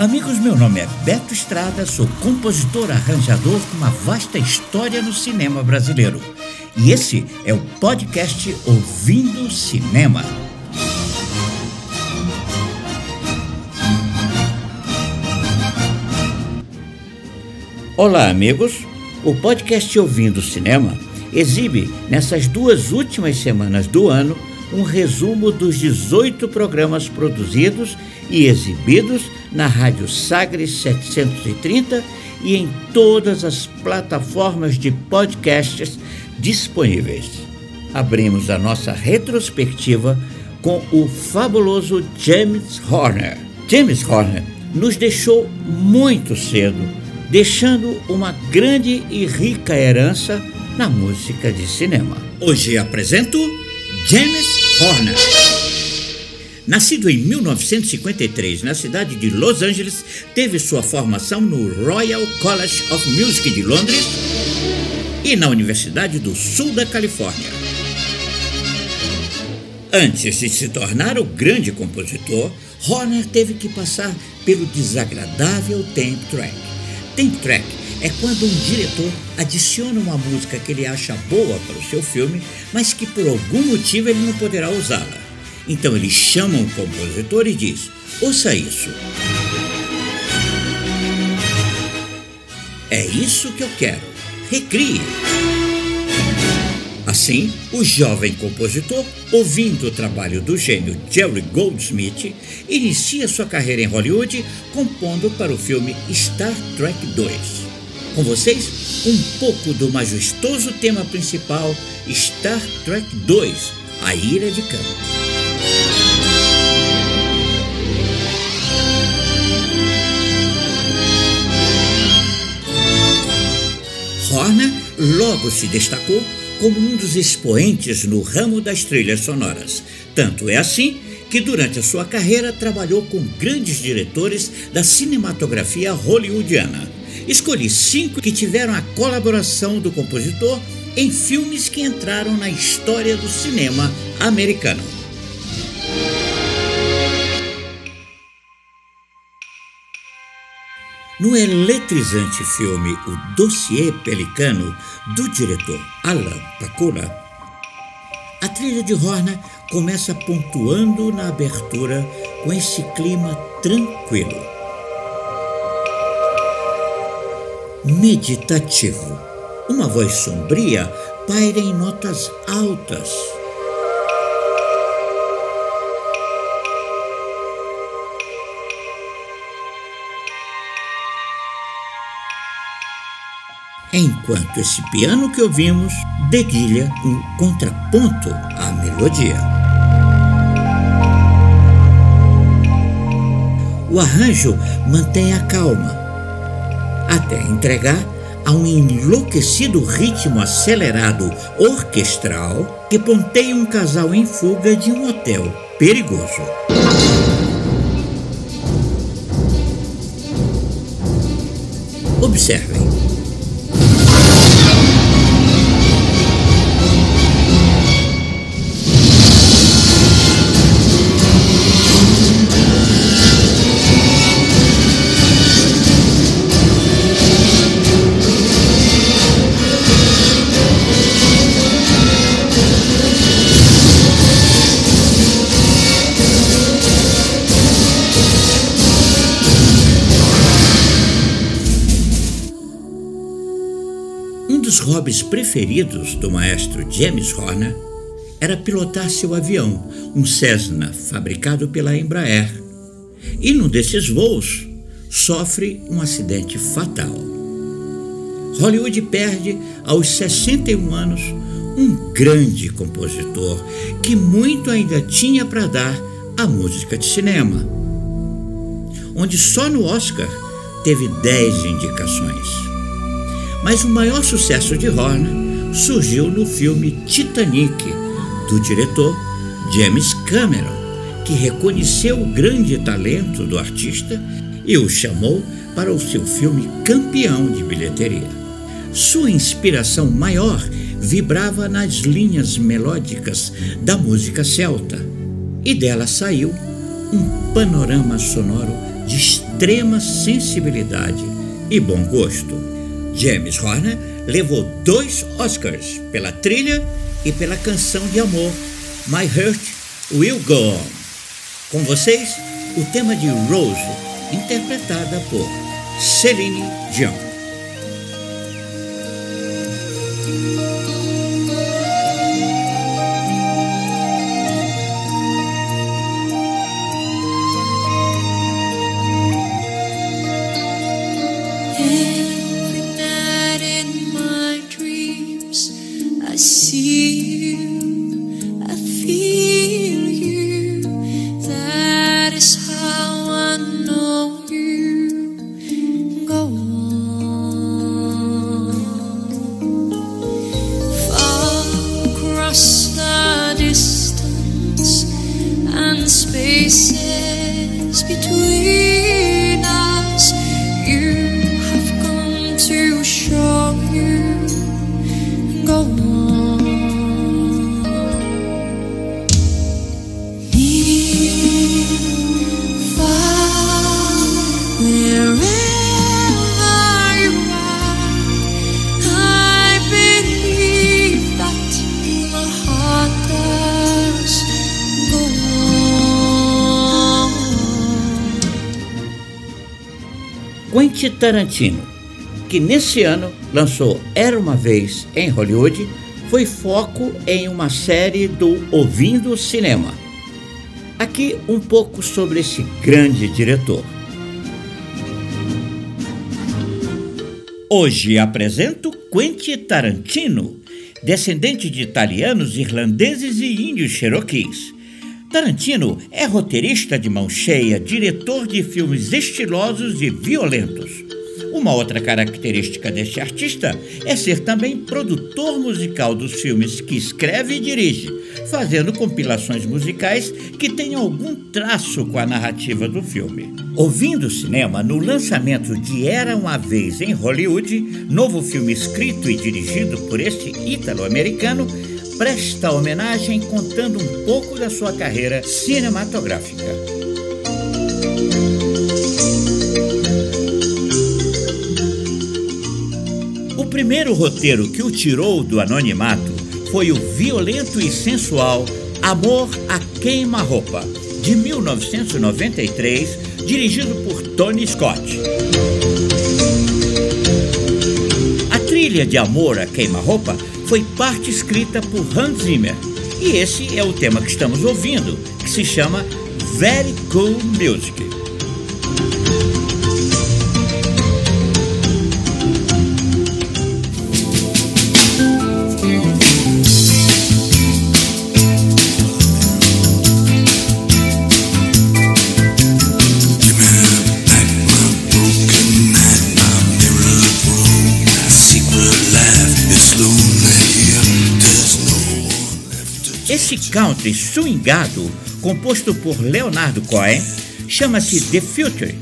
Amigos, meu nome é Beto Estrada, sou compositor arranjador com uma vasta história no cinema brasileiro. E esse é o podcast Ouvindo Cinema. Olá, amigos. O podcast Ouvindo Cinema exibe, nessas duas últimas semanas do ano, um resumo dos 18 programas produzidos e exibidos na Rádio Sagres 730 e em todas as plataformas de podcasts disponíveis. Abrimos a nossa retrospectiva com o fabuloso James Horner. James Horner nos deixou muito cedo, deixando uma grande e rica herança na música de cinema. Hoje apresento James Horner. Nascido em 1953 na cidade de Los Angeles, teve sua formação no Royal College of Music de Londres e na Universidade do Sul da Califórnia. Antes de se tornar o grande compositor, Horner teve que passar pelo desagradável tape track. Tape track é quando um diretor adiciona uma música que ele acha boa para o seu filme, mas que por algum motivo ele não poderá usá-la. Então ele chama o compositor e diz: Ouça isso. É isso que eu quero. Recrie. Assim, o jovem compositor, ouvindo o trabalho do gênio Jerry Goldsmith, inicia sua carreira em Hollywood compondo para o filme Star Trek 2. Com vocês, um pouco do majestoso tema principal Star Trek 2, A Ira de Khan. Horner logo se destacou como um dos expoentes no ramo das trilhas sonoras. Tanto é assim que durante a sua carreira trabalhou com grandes diretores da cinematografia hollywoodiana. Escolhi cinco que tiveram a colaboração do compositor em filmes que entraram na história do cinema americano. No eletrizante filme O Dossiê Pelicano, do diretor Alan Pakula, a trilha de Horner começa pontuando na abertura com esse clima tranquilo. Meditativo. Uma voz sombria paira em notas altas enquanto esse piano que ouvimos dedilha um contraponto à melodia. O arranjo mantém a calma, até entregar a um enlouquecido ritmo acelerado orquestral que ponteia um casal em fuga de um hotel perigoso. Observem. Hobbies preferidos do maestro James Horner era pilotar seu avião, um Cessna fabricado pela Embraer. E num desses voos, sofre um acidente fatal. Hollywood perde, aos 61 anos, um grande compositor que muito ainda tinha para dar à música de cinema, onde só no Oscar teve 10 indicações. Mas o maior sucesso de Horner surgiu no filme Titanic, do diretor James Cameron, que reconheceu o grande talento do artista e o chamou para o seu filme campeão de bilheteria. Sua inspiração maior vibrava nas linhas melódicas da música celta, e dela saiu um panorama sonoro de extrema sensibilidade e bom gosto. James Horner levou dois Oscars pela trilha e pela canção de amor My Heart Will Go On. Com vocês, o tema de Rose, interpretada por Celine Dion. 心。Quentin Tarantino, que nesse ano lançou Era uma Vez em Hollywood, foi foco em uma série do Ouvindo Cinema. Aqui um pouco sobre esse grande diretor. Hoje apresento Quentin Tarantino, descendente de italianos, irlandeses e índios cherokees Tarantino é roteirista de mão cheia, diretor de filmes estilosos e violentos. Uma outra característica deste artista é ser também produtor musical dos filmes que escreve e dirige, fazendo compilações musicais que tenham algum traço com a narrativa do filme. Ouvindo cinema, no lançamento de Era uma Vez em Hollywood, novo filme escrito e dirigido por este ítalo-americano, presta homenagem contando um pouco da sua carreira cinematográfica. O primeiro roteiro que o tirou do anonimato foi o violento e sensual Amor a Queima-Roupa, de 1993, dirigido por Tony Scott. A trilha de Amor a Queima-Roupa foi parte escrita por Hans Zimmer. E esse é o tema que estamos ouvindo, que se chama Very Cool Music. Esse country swingado, composto por Leonardo Cohen, chama-se The Future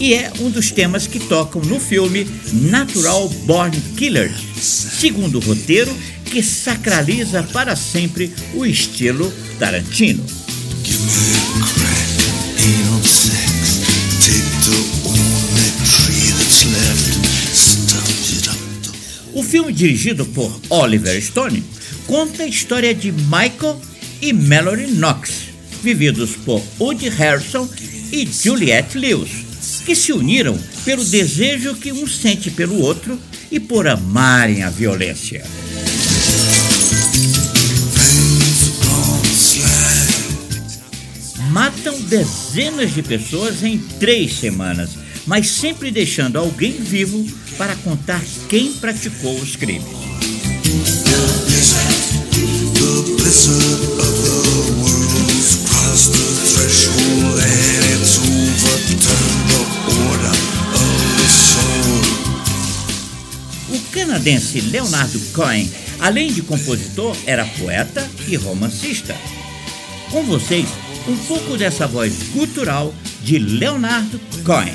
e é um dos temas que tocam no filme Natural Born Killers, segundo o roteiro que sacraliza para sempre o estilo Tarantino. O filme dirigido por Oliver Stone conta a história de Michael e Mallory Knox, vividos por Woody Harrison e Juliette Lewis, que se uniram pelo desejo que um sente pelo outro e por amarem a violência. Matam dezenas de pessoas em três semanas, mas sempre deixando alguém vivo para contar quem praticou os crimes. Canadense Leonardo Cohen, além de compositor, era poeta e romancista. Com vocês, um pouco dessa voz gutural de Leonardo Cohen.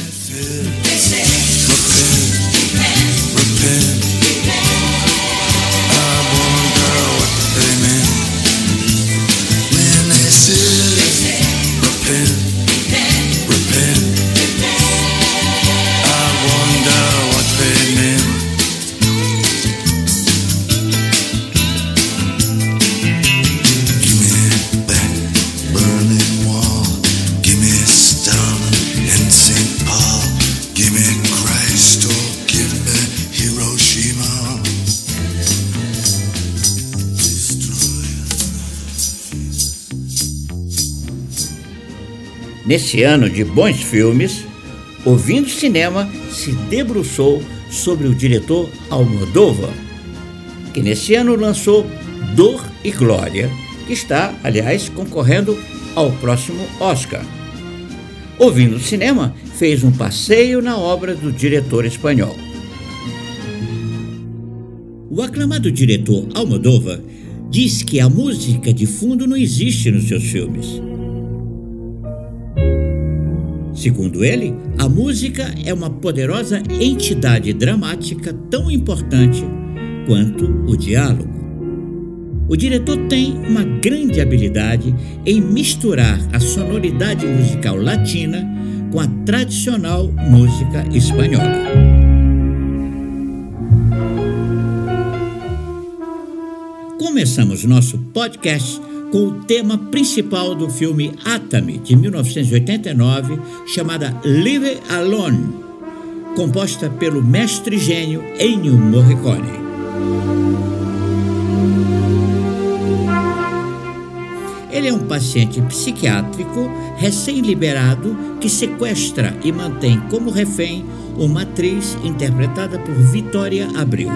Nesse ano de bons filmes, Ouvindo Cinema se debruçou sobre o diretor Almodóvar, que nesse ano lançou Dor e Glória, que está, aliás, concorrendo ao próximo Oscar. Ouvindo Cinema fez um passeio na obra do diretor espanhol. O aclamado diretor Almodóvar diz que a música de fundo não existe nos seus filmes. Segundo ele, a música é uma poderosa entidade dramática tão importante quanto o diálogo. O diretor tem uma grande habilidade em misturar a sonoridade musical latina com a tradicional música espanhola. Começamos nosso podcast com o tema principal do filme Atami, de 1989, chamada Live Alone, composta pelo mestre gênio Ennio Morricone. Ele é um paciente psiquiátrico recém-liberado que sequestra e mantém como refém uma atriz interpretada por Vitória Abril.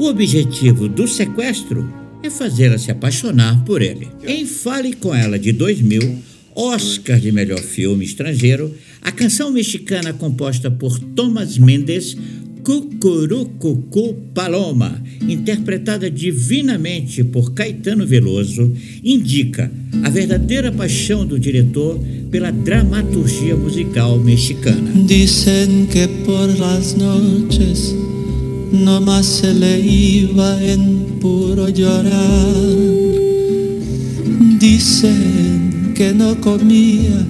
O objetivo do sequestro é fazê-la se apaixonar por ele. Em Fale com Ela de 2000, Oscar de melhor filme estrangeiro, a canção mexicana composta por Thomas Mendes, Cucurucucu Paloma, interpretada divinamente por Caetano Veloso, indica a verdadeira paixão do diretor pela dramaturgia musical mexicana. Dicen que por las noches no más se le iba en puro llorar. Dicen que no comía,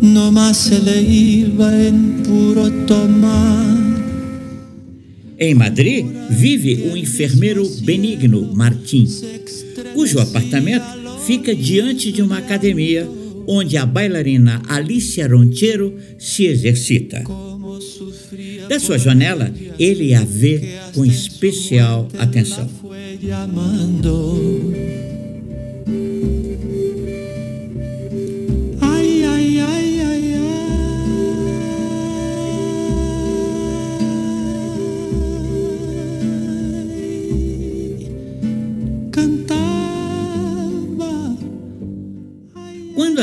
no más se le iba en puro tomar. Em Madrid vive o enfermeiro Benigno Martim, cujo apartamento fica diante de uma academia onde a bailarina Alicia Ronchero se exercita. Da sua janela, ele a vê com especial atenção.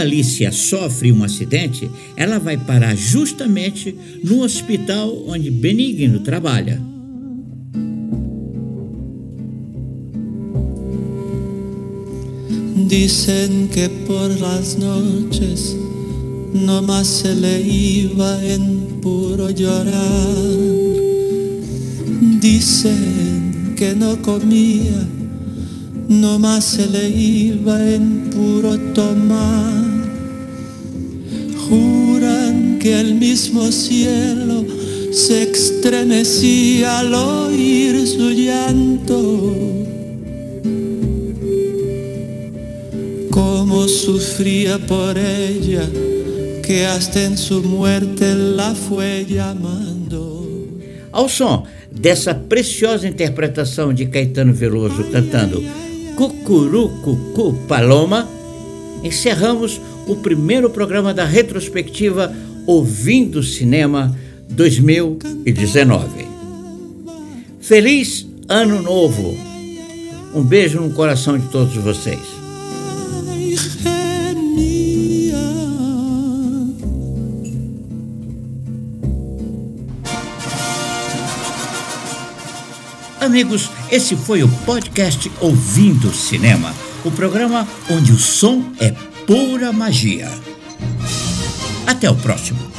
Alicia sofre um acidente, ela vai parar justamente no hospital onde Benigno trabalha. Dicen que por las noches no más se le iba en puro llorar. Dicen que no comía no más se le iba en puro tomar. Juran que el mismo cielo se estremecía al oír su llanto. Como sufría por ella, que hasta en su muerte la fue llamando. Ao som dessa preciosa interpretação de Caetano Veloso cantando Cucurucucu Paloma, encerramos o primeiro programa da retrospectiva Ouvindo Cinema 2019. Feliz Ano Novo! Um beijo no coração de todos vocês. Amigos, esse foi o podcast Ouvindo Cinema, o programa onde o som é pura magia. Até o próximo.